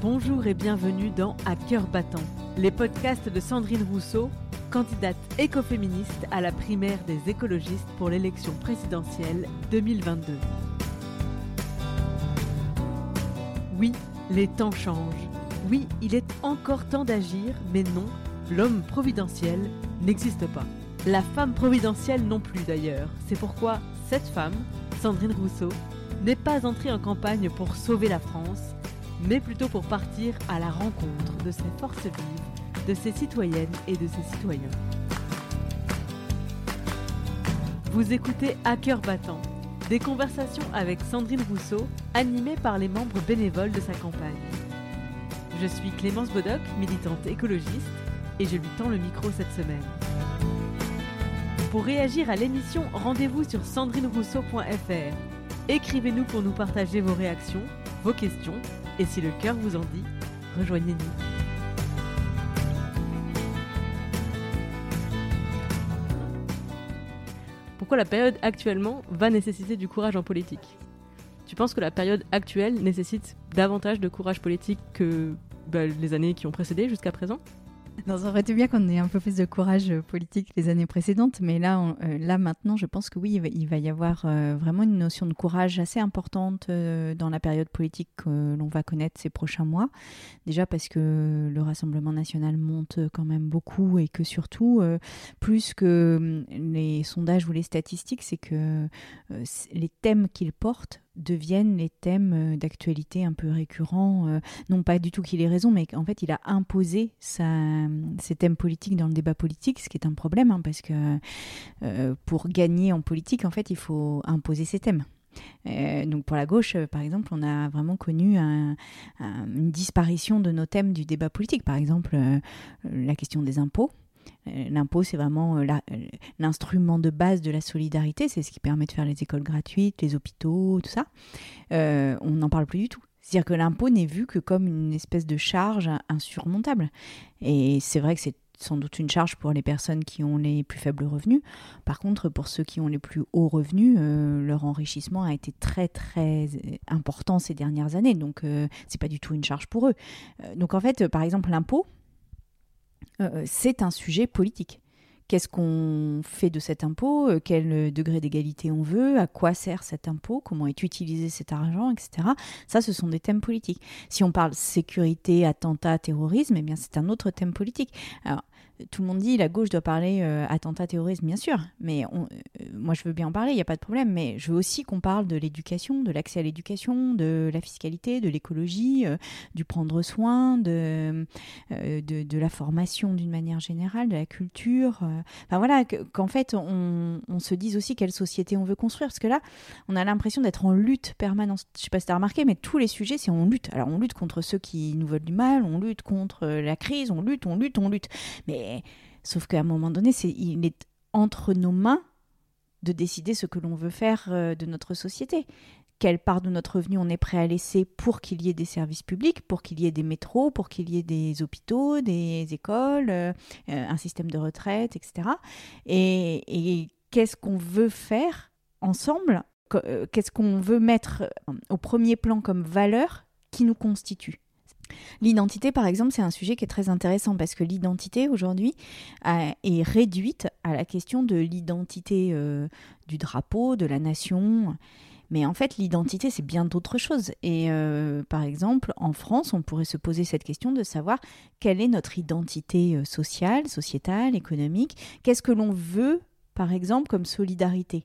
Bonjour et bienvenue dans À cœur battant, les podcasts de Sandrine Rousseau, candidate écoféministe à la primaire des écologistes pour l'élection présidentielle 2022. Oui, les temps changent. Oui, il est encore temps d'agir, mais non, l'homme providentiel n'existe pas. La femme providentielle non plus d'ailleurs. C'est pourquoi cette femme, Sandrine Rousseau, n'est pas entrée en campagne pour sauver la France, mais plutôt pour partir à la rencontre de ses forces vives, de ses citoyennes et de ses citoyens. Vous écoutez À cœur battant, des conversations avec Sandrine Rousseau, animées par les membres bénévoles de sa campagne. Je suis Clémence Bodoc, militante écologiste, et je lui tends le micro cette semaine. Pour réagir à l'émission, rendez-vous sur sandrinerousseau.fr. Écrivez-nous pour nous partager vos réactions, questions. Et si le cœur vous en dit, rejoignez-nous. Pourquoi la période actuellement va nécessiter du courage en politique? Tu penses que la période actuelle nécessite davantage de courage politique que bah, les années qui ont précédé jusqu'à présent? Non, ça aurait été bien qu'on ait un peu plus de courage euh, politique les années précédentes, mais là, euh, là maintenant, je pense que oui, il va, y avoir euh, vraiment une notion de courage assez importante dans la période politique que l'on va connaître ces prochains mois. Déjà parce que le Rassemblement national monte quand même beaucoup et que surtout, plus que hum, les sondages ou les statistiques, c'est que les thèmes qu'il porte deviennent les thèmes euh, d'actualité un peu récurrents. Euh, non pas du tout qu'il ait raison, mais qu'en fait il a imposé ces thèmes politiques dans le débat politique, ce qui est un problème, hein, parce que euh, pour gagner en politique, en fait, il faut imposer ces thèmes. donc pour la gauche, par exemple, on a vraiment connu une disparition de nos thèmes du débat politique. Par exemple, la question des impôts. Euh, l'impôt, c'est vraiment euh, euh, l'instrument de base de la solidarité. C'est ce qui permet de faire les écoles gratuites, les hôpitaux, tout ça. on n'en parle plus du tout. C'est-à-dire que l'impôt n'est vu que comme une espèce de charge insurmontable. Et c'est vrai que c'est sans doute une charge pour les personnes qui ont les plus faibles revenus. Par contre, pour ceux qui ont les plus hauts revenus, leur enrichissement a été très très important ces dernières années. Donc, c'est pas du tout une charge pour eux. donc, en fait, par exemple, l'impôt, euh, c'est un sujet politique. Qu'est-ce qu'on fait de cet impôt? Euh, Quel degré d'égalité on veut? À quoi sert cet impôt? Comment est utilisé cet argent? Etc. Ça, ce sont des thèmes politiques. Si on parle sécurité, attentat, terrorisme, eh bien, c'est un autre thème politique. Tout le monde dit la gauche doit parler euh, attentat terrorisme, bien sûr, mais euh, moi je veux bien en parler, il n'y a pas de problème, mais je veux aussi qu'on parle de l'éducation, de l'accès à l'éducation, de la fiscalité, de l'écologie, euh, du prendre soin, de, de, la formation d'une manière générale, de la culture. Enfin voilà, qu'en fait on, on, se dise aussi quelle société on veut construire, parce que là on a l'impression d'être en lutte permanente. Je ne sais pas si tu as remarqué, mais tous les sujets c'est on lutte. Alors on lutte contre ceux qui nous veulent du mal, on lutte contre la crise, on lutte, on lutte, on lutte. Mais sauf qu'à un moment donné, c'est, il est entre nos mains de décider ce que l'on veut faire euh, de notre société. Quelle part de notre revenu on est prêt à laisser pour qu'il y ait des services publics, pour qu'il y ait des métros, pour qu'il y ait des hôpitaux, des écoles, euh, euh, un système de retraite, etc. et qu'est-ce qu'on veut faire ensemble? Qu'est-ce qu'on veut mettre au premier plan comme valeur qui nous constitue? L'identité, par exemple, c'est un sujet qui est très intéressant parce que l'identité aujourd'hui est réduite à la question de l'identité euh, du drapeau, de la nation. Mais en fait, l'identité, c'est bien d'autres choses. Et euh, par exemple, en France, on pourrait se poser cette question de savoir quelle est notre identité euh, sociale, sociétale, économique. Qu'est-ce que l'on veut, par exemple, comme solidarité?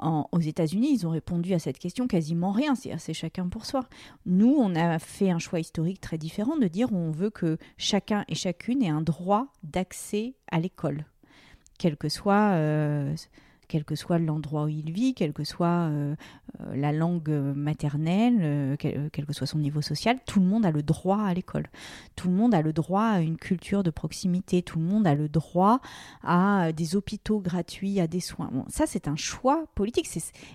Aux États-Unis, ils ont répondu à cette question quasiment rien, c'est chacun pour soi. Nous, on a fait un choix historique très différent de dire on veut que chacun et chacune ait un droit d'accès à l'école, quel que soit euh, quel que soit l'endroit où il vit, quelle que soit euh, euh, la langue maternelle, euh, quel, que soit son niveau social, tout le monde a le droit à l'école. Tout le monde a le droit à une culture de proximité. Tout le monde a le droit à des hôpitaux gratuits, à des soins. ça, c'est un choix politique.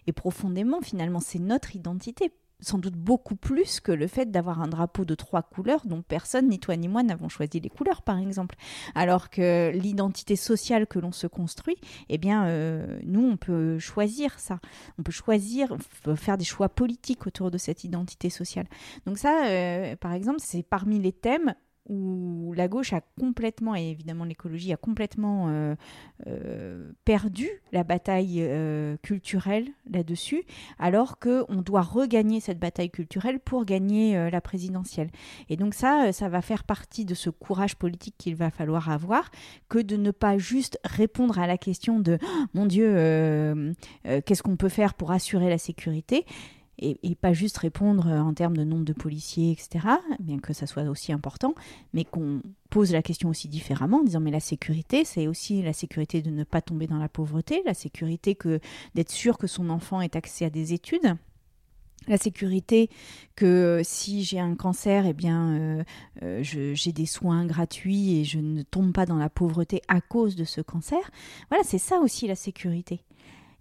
Et profondément, finalement, c'est notre identité sans doute beaucoup plus que le fait d'avoir un drapeau de trois couleurs dont personne, ni toi ni moi, n'avons choisi les couleurs, par exemple. Alors que l'identité sociale que l'on se construit, eh bien, euh, nous, on peut choisir ça. On peut choisir, faire des choix politiques autour de cette identité sociale. Donc ça, euh, par exemple, c'est parmi les thèmes où la gauche a complètement, et évidemment l'écologie a complètement euh, euh, perdu la bataille euh, culturelle là-dessus, alors qu'on doit regagner cette bataille culturelle pour gagner la présidentielle. Et donc ça, ça va faire partie de ce courage politique qu'il va falloir avoir, que de ne pas juste répondre à la question de oh, mon Dieu, qu'est-ce qu'on peut faire pour assurer la sécurité et, pas juste répondre en termes de nombre de policiers, etc., bien que ça soit aussi important, mais qu'on pose la question aussi différemment en disant mais la sécurité, c'est aussi la sécurité de ne pas tomber dans la pauvreté, la sécurité que d'être sûr que son enfant ait accès à des études. La sécurité que si j'ai un cancer, eh bien, euh, euh, j'ai des soins gratuits et je ne tombe pas dans la pauvreté à cause de ce cancer. Voilà, c'est ça aussi la sécurité.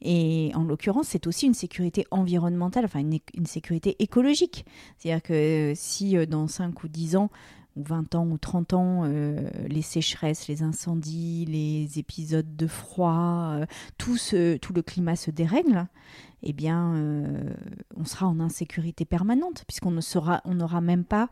Et en l'occurrence, c'est aussi une sécurité environnementale, enfin une, sécurité écologique. C'est-à-dire que si euh, dans 5 ou 10 ans, ou 20 ans ou 30 ans, euh, les sécheresses, les incendies, les épisodes de froid, euh, tout, tout le climat se dérègle, eh bien, on sera en insécurité permanente, puisqu'on ne on n'aura même pas euh,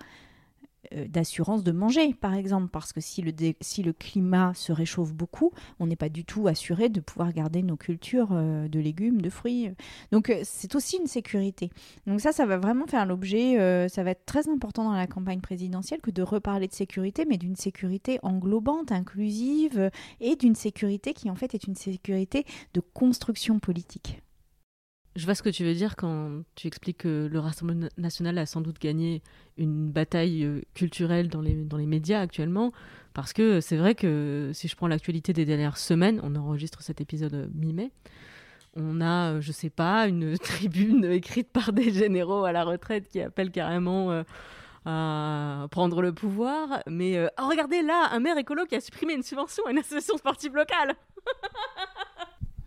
d'assurance de manger, par exemple, parce que si le, si le climat se réchauffe beaucoup, on n'est pas du tout assuré de pouvoir garder nos cultures euh, de légumes, de fruits. Donc euh, c'est aussi une sécurité. Donc ça, ça va vraiment faire l'objet, ça va être très important dans la campagne présidentielle que de reparler de sécurité, mais d'une sécurité englobante, inclusive, et d'une sécurité qui en fait est une sécurité de construction politique. Je vois ce que tu veux dire quand tu expliques que le Rassemblement national a sans doute gagné une bataille euh, culturelle dans les, dans les médias actuellement, parce que c'est vrai que si je prends l'actualité des dernières semaines, on enregistre cet épisode euh, mi-mai, on a, euh, je sais pas, une tribune écrite par des généraux à la retraite qui appellent carrément à prendre le pouvoir, mais oh, regardez là, un maire écolo qui a supprimé une subvention à une association sportive locale.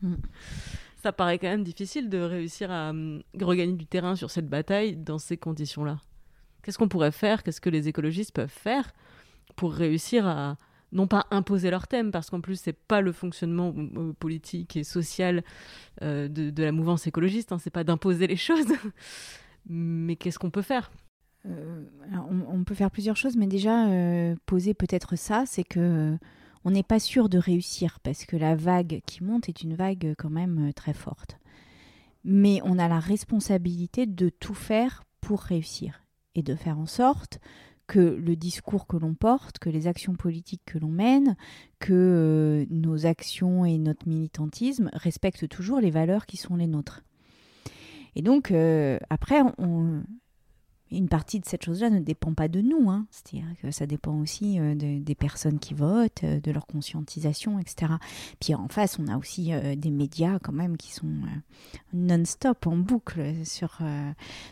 Ça paraît quand même difficile de réussir à hum, regagner du terrain sur cette bataille dans ces conditions-là. Qu'est-ce qu'on pourrait faire? Qu'est-ce que les écologistes peuvent faire pour réussir à non pas imposer leur thème, parce qu'en plus c'est pas le fonctionnement euh, politique et social euh, de, la mouvance écologiste, hein, c'est pas d'imposer les choses, mais qu'est-ce qu'on peut faire? Euh, on, peut faire plusieurs choses, mais déjà poser peut-être ça, c'est que on n'est pas sûr de réussir parce que la vague qui monte est une vague quand même euh, très forte. Mais on a la responsabilité de tout faire pour réussir et de faire en sorte que le discours que l'on porte, que les actions politiques que l'on mène, que euh, nos actions et notre militantisme respectent toujours les valeurs qui sont les nôtres. Et donc, euh, après, on, une partie de cette chose-là ne dépend pas de nous, hein. c'est-à-dire que ça dépend aussi euh, des personnes qui votent, euh, de leur conscientisation, etc. Puis en face, on a aussi euh, des médias quand même qui sont non-stop, en boucle sur,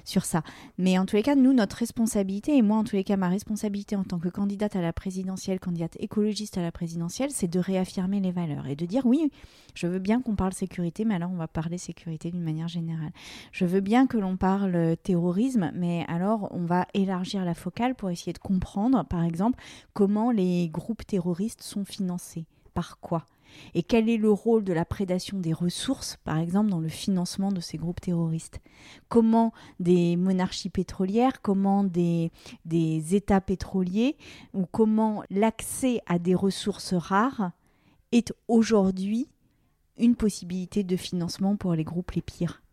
sur ça. Mais en tous les cas, nous, notre responsabilité, et moi en tous les cas, ma responsabilité en tant que candidate à la présidentielle, candidate écologiste à la présidentielle, c'est de réaffirmer les valeurs et de dire oui, je veux bien qu'on parle sécurité, mais alors on va parler sécurité d'une manière générale. Je veux bien que l'on parle terrorisme, mais alors alors on va élargir la focale pour essayer de comprendre, par exemple, comment les groupes terroristes sont financés, par quoi? Et quel est le rôle de la prédation des ressources, par exemple, dans le financement de ces groupes terroristes? Comment des monarchies pétrolières, comment des, États pétroliers, ou comment l'accès à des ressources rares est aujourd'hui une possibilité de financement pour les groupes les pires?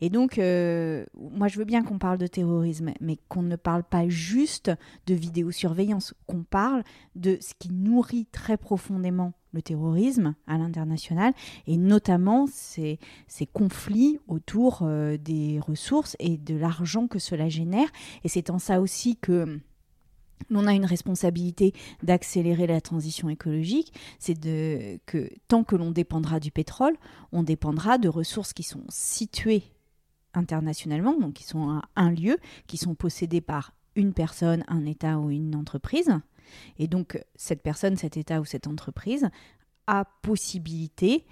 Et donc, euh, moi, je veux bien qu'on parle de terrorisme, mais qu'on ne parle pas juste de vidéosurveillance, qu'on parle de ce qui nourrit très profondément le terrorisme à l'international, et notamment ces, conflits autour euh, des ressources et de l'argent que cela génère. Et c'est en ça aussi que... l'on a une responsabilité d'accélérer la transition écologique, c'est que tant que l'on dépendra du pétrole, on dépendra de ressources qui sont situées internationalement, donc qui sont à un lieu, qui sont possédés par une personne, un État ou une entreprise. Et donc cette personne, cet État ou cette entreprise a possibilité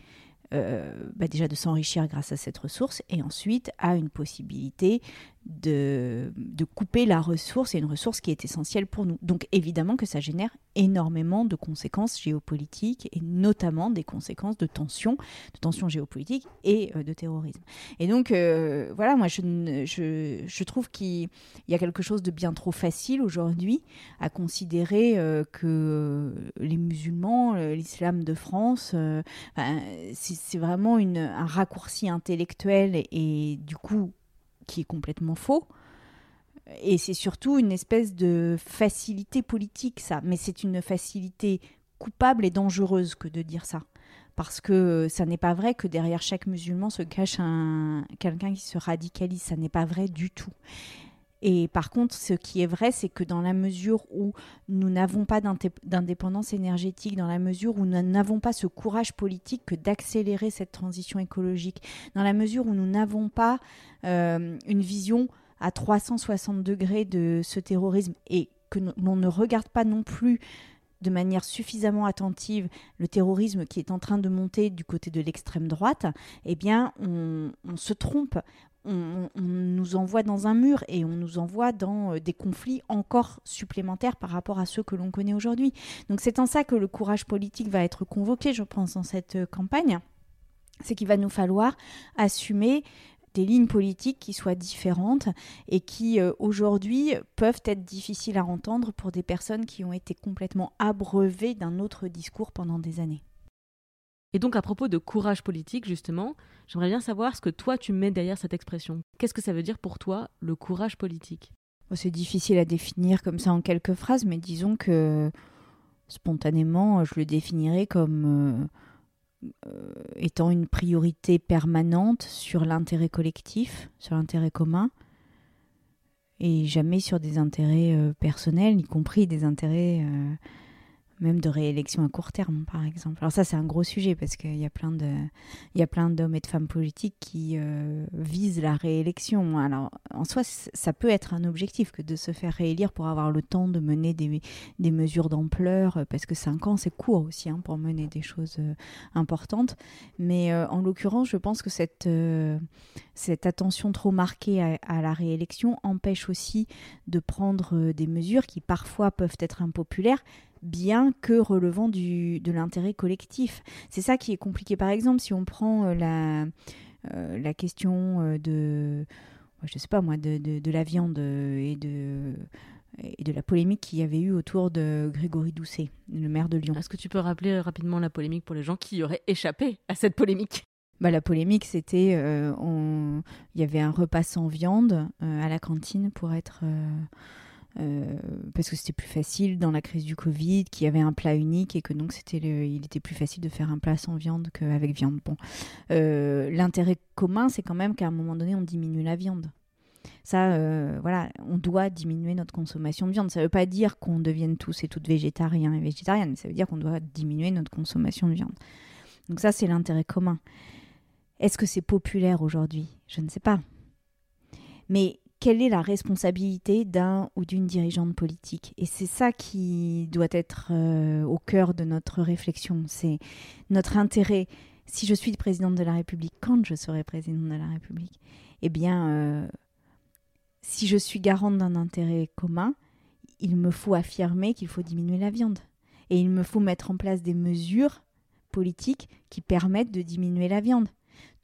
euh, bah déjà de s'enrichir grâce à cette ressource et ensuite a une possibilité de, couper la ressource, et une ressource qui est essentielle pour nous. Donc évidemment que ça génère énormément de conséquences géopolitiques, et notamment des conséquences de tensions, de tensions géopolitiques et euh, de terrorisme. Et donc euh, voilà, moi je, je, trouve qu'il y a quelque chose de bien trop facile aujourd'hui à considérer euh, que les musulmans, l'islam de France, c'est vraiment une, un raccourci intellectuel et du coup qui est complètement faux. Et c'est surtout une espèce de facilité politique, ça. Mais c'est une facilité coupable et dangereuse que de dire ça. Parce que ça n'est pas vrai que derrière chaque musulman se cache un... quelqu'un qui se radicalise. Ça n'est pas vrai du tout. Et par contre, ce qui est vrai, c'est que dans la mesure où nous n'avons pas d'indépendance énergétique, dans la mesure où nous n'avons pas ce courage politique que d'accélérer cette transition écologique, dans la mesure où nous n'avons pas euh, une vision à 360 degrés de ce terrorisme et que l'on ne regarde pas non plus de manière suffisamment attentive le terrorisme qui est en train de monter du côté de l'extrême droite, eh bien, on, on se trompe on, nous envoie dans un mur et on nous envoie dans euh, des conflits encore supplémentaires par rapport à ceux que l'on connaît aujourd'hui. Donc c'est en ça que le courage politique va être convoqué, je pense, dans cette euh, campagne. C'est qu'il va nous falloir assumer des lignes politiques qui soient différentes et qui euh, aujourd'hui peuvent être difficiles à entendre pour des personnes qui ont été complètement abreuvées d'un autre discours pendant des années. Et donc à propos de courage politique, justement, j'aimerais bien savoir ce que toi tu mets derrière cette expression. Qu'est-ce que ça veut dire pour toi le courage politique? C'est difficile à définir comme ça en quelques phrases, mais disons que spontanément, je le définirais comme euh, euh, étant une priorité permanente sur l'intérêt collectif, sur l'intérêt commun, et jamais sur des intérêts euh, personnels, y compris des intérêts même de réélection à court terme, par exemple. Alors ça, c'est un gros sujet parce qu'il y a plein de, il y a plein d'hommes et de femmes politiques qui euh, visent la réélection. Alors en soi, ça peut être un objectif que de se faire réélire pour avoir le temps de mener des, des mesures d'ampleur, parce que cinq ans, c'est court aussi hein, pour mener des choses euh, importantes. Mais euh, en l'occurrence, je pense que cette, cette attention trop marquée à, la réélection empêche aussi de prendre des mesures qui parfois peuvent être impopulaires, bien que relevant du, de l'intérêt collectif. C'est ça qui est compliqué. Par exemple, si on prend euh, la, euh, la question euh, de, je sais pas moi, de, de, la viande et de, et de la polémique qu'il y avait eu autour de Grégory Doucet, le maire de Lyon. Est-ce que tu peux rappeler rapidement la polémique pour les gens qui auraient échappé à cette polémique? Bah, la polémique, c'était il y avait un repas sans viande à la cantine pour être euh, parce que c'était plus facile dans la crise du Covid, qu'il y avait un plat unique et que donc c'était il était plus facile de faire un plat sans viande qu'avec viande. Bon, euh, l'intérêt commun, c'est quand même qu'à un moment donné, on diminue la viande. Ça, euh, voilà, on doit diminuer notre consommation de viande. Ça ne veut pas dire qu'on devienne tous et toutes végétariens et végétariennes, ça veut dire qu'on doit diminuer notre consommation de viande. Donc ça, c'est l'intérêt commun. Est-ce que c'est populaire aujourd'hui? Je ne sais pas. Mais quelle est la responsabilité d'un ou d'une dirigeante politique Et c'est ça qui doit être euh, au cœur de notre réflexion. C'est notre intérêt. Si je suis présidente de la République, quand je serai présidente de la République, eh bien, euh, si je suis garante d'un intérêt commun, il me faut affirmer qu'il faut diminuer la viande. Et il me faut mettre en place des mesures politiques qui permettent de diminuer la viande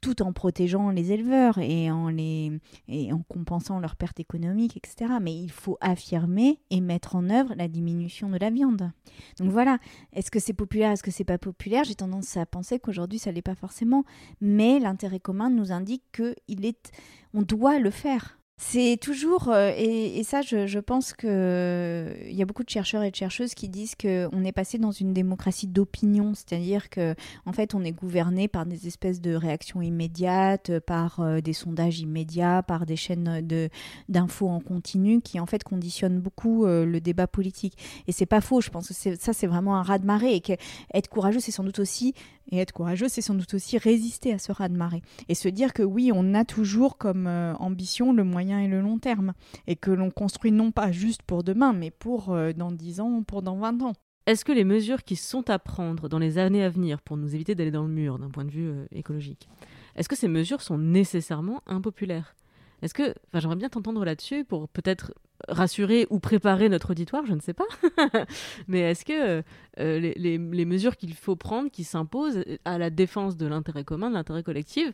tout en protégeant les éleveurs et en, les, et en compensant leurs pertes économiques, etc. Mais il faut affirmer et mettre en œuvre la diminution de la viande. Donc voilà, est-ce que c'est populaire, est-ce que c'est pas populaire? J'ai tendance à penser qu'aujourd'hui ça l'est pas forcément, mais l'intérêt commun nous indique que il est, on doit le faire. C'est toujours, euh, et, ça je, pense qu'il il y a beaucoup de chercheurs et de chercheuses qui disent qu'on est passé dans une démocratie d'opinion, c'est-à-dire que en fait on est gouverné par des espèces de réactions immédiates, par euh, des sondages immédiats, par des chaînes de, d'infos en continu qui en fait conditionnent beaucoup euh, le débat politique. Et c'est pas faux, je pense que ça c'est vraiment un raz-de-marée et qu'être courageux c'est sans doute aussi et être courageux, c'est sans doute aussi résister à ce raz-de-marée. Et se dire que oui, on a toujours comme euh, ambition le moyen et le long terme. Et que l'on construit non pas juste pour demain, mais pour euh, dans 10 ans ou pour dans 20 ans. Est-ce que les mesures qui sont à prendre dans les années à venir pour nous éviter d'aller dans le mur d'un point de vue euh, écologique, est-ce que ces mesures sont nécessairement impopulaires? Est-ce que, enfin, j'aimerais bien t'entendre là-dessus pour peut-être rassurer ou préparer notre auditoire, je ne sais pas. Mais est-ce que euh, les, mesures qu'il faut prendre, qui s'imposent à la défense de l'intérêt commun, de l'intérêt collectif,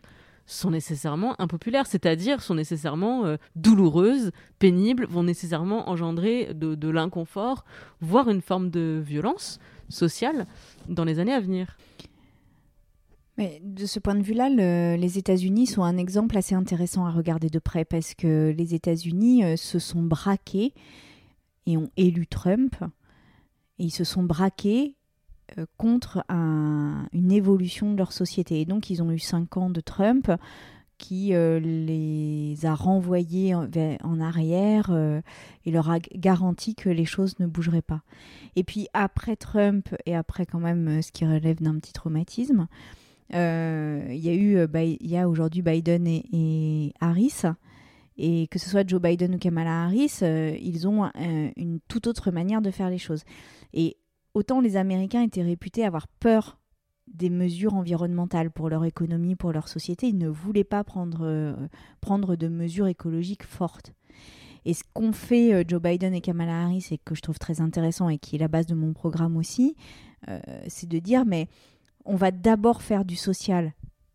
sont nécessairement impopulaires, c'est-à-dire sont nécessairement euh, douloureuses, pénibles, vont nécessairement engendrer de l'inconfort, voire une forme de violence sociale dans les années à venir de ce point de vue-là, les États-Unis sont un exemple assez intéressant à regarder de près parce que les États-Unis euh, se sont braqués et ont élu Trump. Et ils se sont braqués euh, contre une évolution de leur société. Et donc, ils ont eu cinq ans de Trump qui euh, les a renvoyés en, arrière et leur a garanti que les choses ne bougeraient pas. Et puis après Trump et après quand même ce qui relève d'un petit traumatisme, euh, il y a eu, euh, y a aujourd'hui Biden et, Harris. Et que ce soit Joe Biden ou Kamala Harris, euh, ils ont une toute autre manière de faire les choses. Et autant les Américains étaient réputés avoir peur des mesures environnementales pour leur économie, pour leur société, ils ne voulaient pas prendre, prendre de mesures écologiques fortes. Et ce qu'ont fait Joe Biden et Kamala Harris, et que je trouve très intéressant et qui est la base de mon programme aussi, c'est de dire, mais on va d'abord faire du social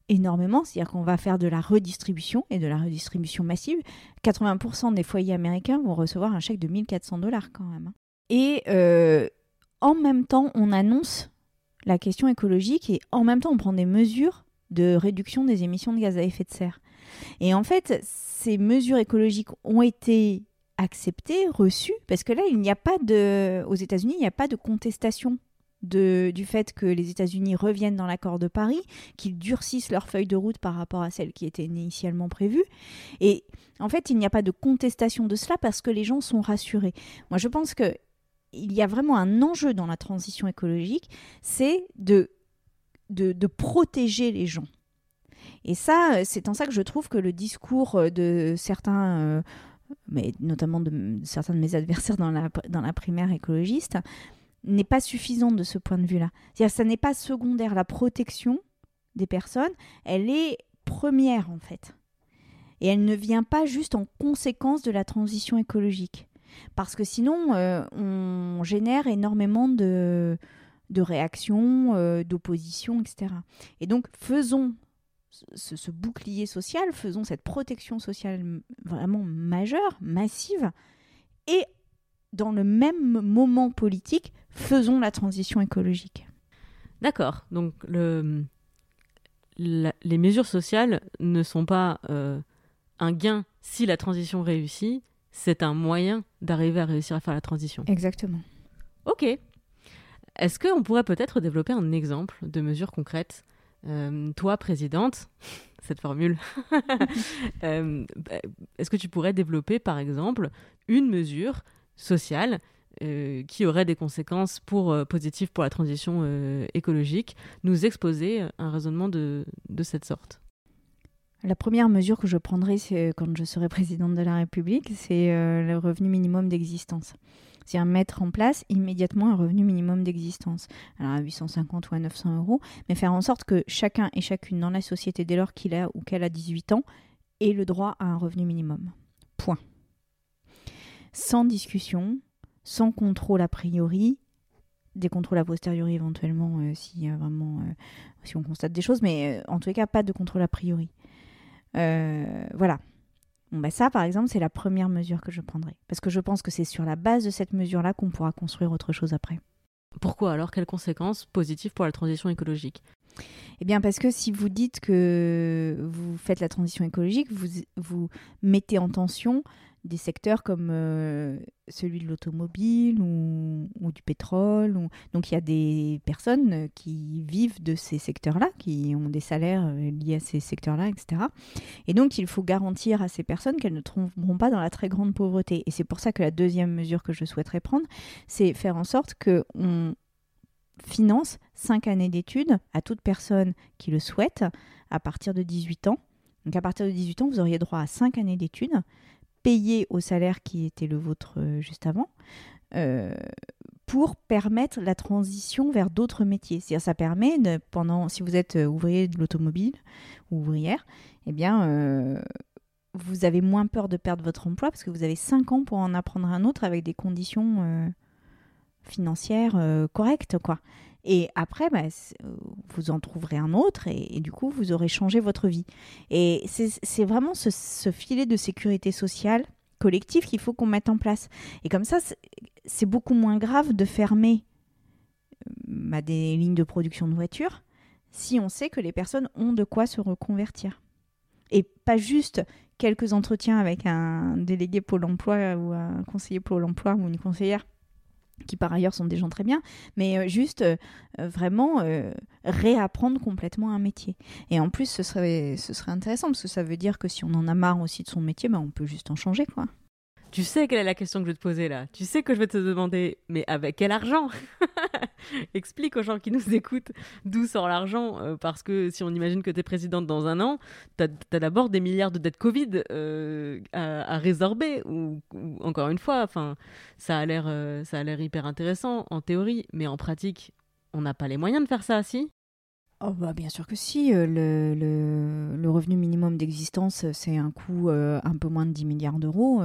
énormément, c'est-à-dire qu'on va faire de la redistribution et de la redistribution massive. 80% des foyers américains vont recevoir un chèque de 1400 dollars quand même. Et euh, en même temps, on annonce la question écologique et en même temps, on prend des mesures de réduction des émissions de gaz à effet de serre. Et en fait, ces mesures écologiques ont été acceptées, reçues, parce que là, il n'y a pas de, aux États-Unis, il n'y a pas de contestation du fait que les États-Unis reviennent dans l'accord de Paris, qu'ils durcissent leur feuille de route par rapport à celle qui était initialement prévue. Et en fait, il n'y a pas de contestation de cela parce que les gens sont rassurés. Moi, je pense que il y a vraiment un enjeu dans la transition écologique, c'est de, protéger les gens. Et ça, c'est en ça que je trouve que le discours de certains, euh, mais notamment de certains de mes adversaires dans la, primaire écologiste, n'est pas suffisante de ce point de vue-là. C'est-à-dire ça n'est pas secondaire. La protection des personnes, elle est première en fait. Et elle ne vient pas juste en conséquence de la transition écologique. Parce que sinon, euh, on génère énormément de, réactions, euh, d'opposition, etc. Et donc, faisons ce, bouclier social, faisons cette protection sociale vraiment majeure, massive, et dans le même moment politique, faisons la transition écologique. D'accord. Donc le, les mesures sociales ne sont pas euh, un gain si la transition réussit, c'est un moyen d'arriver à réussir à faire la transition. Exactement. Ok. Est-ce qu'on pourrait peut-être développer un exemple de mesure concrète? Euh, Toi, présidente, cette formule, euh, est-ce que tu pourrais développer par exemple une mesure sociale euh, qui aurait des conséquences pour, positives pour la transition écologique, nous exposer un raisonnement de, de, cette sorte La première mesure que je prendrai quand je serai présidente de la République, c'est le revenu minimum d'existence. C'est-à-dire mettre en place immédiatement un revenu minimum d'existence. Alors à 850 ou à 900 euros, mais faire en sorte que chacun et chacune dans la société, dès lors qu'il a ou qu'elle a 18 ans, ait le droit à un revenu minimum. Point sans discussion, sans contrôle a priori, des contrôles a posteriori éventuellement euh, si, vraiment, euh, si on constate des choses, mais euh, en les cas, pas de contrôle a priori. Voilà. Bon, bah ça, par exemple, c'est la première mesure que je prendrai. Parce que je pense que c'est sur la base de cette mesure-là qu'on pourra construire autre chose après. Pourquoi alors? Quelles conséquences positives pour la transition écologique? Eh bien, parce que si vous dites que vous faites la transition écologique, vous, vous mettez en tension des secteurs comme euh, celui de l'automobile ou, du pétrole. Donc il y a des personnes qui vivent de ces secteurs-là, qui ont des salaires euh, liés à ces secteurs-là, etc. Et donc il faut garantir à ces personnes qu'elles ne tomberont pas dans la très grande pauvreté. Et c'est pour ça que la deuxième mesure que je souhaiterais prendre, c'est faire en sorte qu'on finance cinq années d'études à toute personne qui le souhaite à partir de 18 ans. Donc à partir de 18 ans, vous auriez droit à cinq années d'études payé au salaire qui était le vôtre euh, juste avant, euh, pour permettre la transition vers d'autres métiers. C'est-à-dire ça permet, pendant, si vous êtes euh, ouvrier de l'automobile ou ouvrière, eh bien, vous avez moins peur de perdre votre emploi parce que vous avez 5 ans pour en apprendre un autre avec des conditions financières correctes, quoi. Et après, bah, vous en trouverez un autre et, du coup, vous aurez changé votre vie. Et c'est vraiment ce, filet de sécurité sociale collectif qu'il faut qu'on mette en place. Et comme ça, c'est beaucoup moins grave de fermer bah, des lignes de production de voitures si on sait que les personnes ont de quoi se reconvertir. Et pas juste quelques entretiens avec un délégué Pôle emploi ou un conseiller Pôle emploi ou une conseillère qui par ailleurs sont des gens très bien, mais euh, juste euh, euh, vraiment réapprendre complètement un métier. Et en plus, ce serait, ce serait intéressant parce que ça veut dire que si on en a marre aussi de son métier, ben, on peut juste en changer, quoi. Tu sais quelle est la question que je vais te poser là. Tu sais que je vais te demander, mais avec quel argent? Explique aux gens qui nous écoutent d'où sort l'argent. Euh, parce que si on imagine que tu es présidente dans un an, tu as, d'abord des milliards de dettes Covid euh, à, résorber. Ou, encore une fois, ça a l'air euh, hyper intéressant en théorie, mais en pratique, on n'a pas les moyens de faire ça, si? Oh bah bien sûr que si. Le, le, revenu minimum d'existence, c'est un coût un peu moins de 10 milliards d'euros.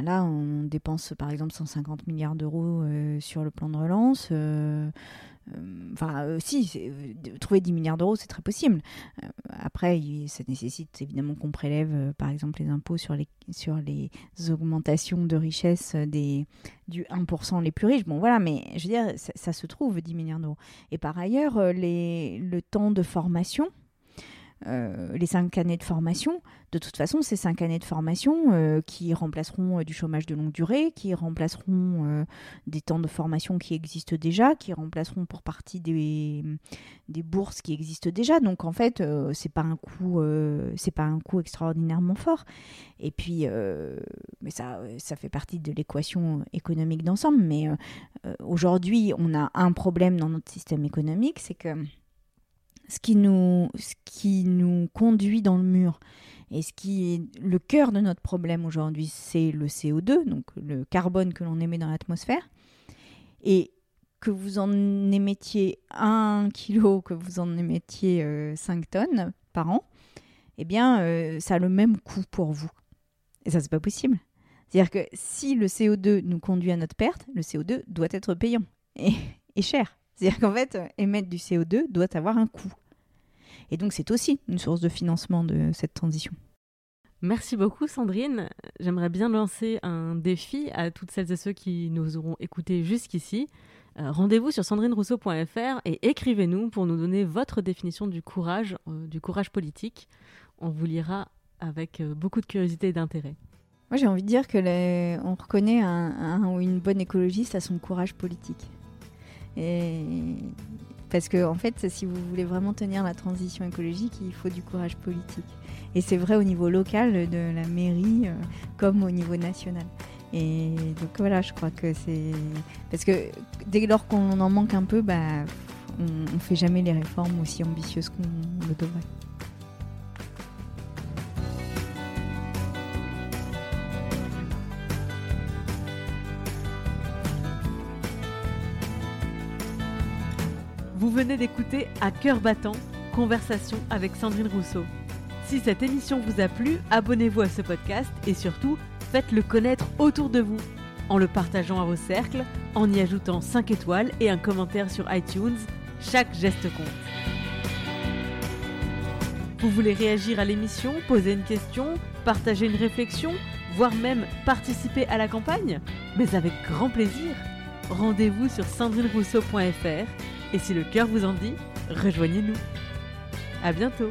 Là, on dépense par exemple 150 milliards d'euros euh, sur le plan de relance. Euh, euh, enfin, si, trouver 10 milliards d'euros, c'est très possible. après, ça nécessite évidemment qu'on prélève par exemple les impôts sur les, sur les augmentations de richesse des, du 1% les plus riches. Bon, voilà, mais je veux dire, ça, ça se trouve 10 milliards d'euros. Et par ailleurs, les, le temps de formation euh, les cinq années de formation, de toute façon, ces cinq années de formation euh, qui remplaceront euh, du chômage de longue durée, qui remplaceront des temps de formation qui existent déjà, qui remplaceront pour partie des, bourses qui existent déjà. Donc en fait, c'est pas un coût, c'est pas un coût extraordinairement fort. Et puis, mais ça, ça fait partie de l'équation économique d'ensemble. Mais aujourd'hui, on a un problème dans notre système économique, c'est que ce qui nous, ce qui nous conduit dans le mur et ce qui est le cœur de notre problème aujourd'hui, c'est le CO2, donc le carbone que l'on émet dans l'atmosphère. Et que vous en émettiez 1 kg, que vous en émettiez 5 euh, tonnes par an, eh bien, euh, ça a le même coût pour vous. Et ça, c'est pas possible. C'est-à-dire que si le CO2 nous conduit à notre perte, le CO2 doit être payant et, et cher. C'est-à-dire qu'en fait, émettre du CO2 doit avoir un coût. Et donc c'est aussi une source de financement de cette transition. Merci beaucoup Sandrine. J'aimerais bien lancer un défi à toutes celles et ceux qui nous auront écoutés jusqu'ici. Euh, rendez-vous sur sandrinerousseau.fr et écrivez-nous pour nous donner votre définition du courage, euh, du courage politique. On vous lira avec euh, beaucoup de curiosité et d'intérêt. Moi j'ai envie de dire que on reconnaît un, ou une bonne écologiste à son courage politique. Et parce que, en fait, si vous voulez vraiment tenir la transition écologique, il faut du courage politique. Et c'est vrai au niveau local de la mairie euh, comme au niveau national. Et donc voilà, je crois que c'est. Parce que dès lors qu'on en manque un peu, bah, on ne fait jamais les réformes aussi ambitieuses qu'on le devrait. Venez d'écouter À cœur battant, conversation avec Sandrine Rousseau. Si cette émission vous a plu, abonnez-vous à ce podcast et surtout, faites-le connaître autour de vous en le partageant à vos cercles, en y ajoutant 5 étoiles et un commentaire sur iTunes. Chaque geste compte. Vous voulez réagir à l'émission, poser une question, partager une réflexion, voire même participer à la campagne? Mais avec grand plaisir Rendez-vous sur sandrinerousseau.fr et si le cœur vous en dit, rejoignez-nous. À bientôt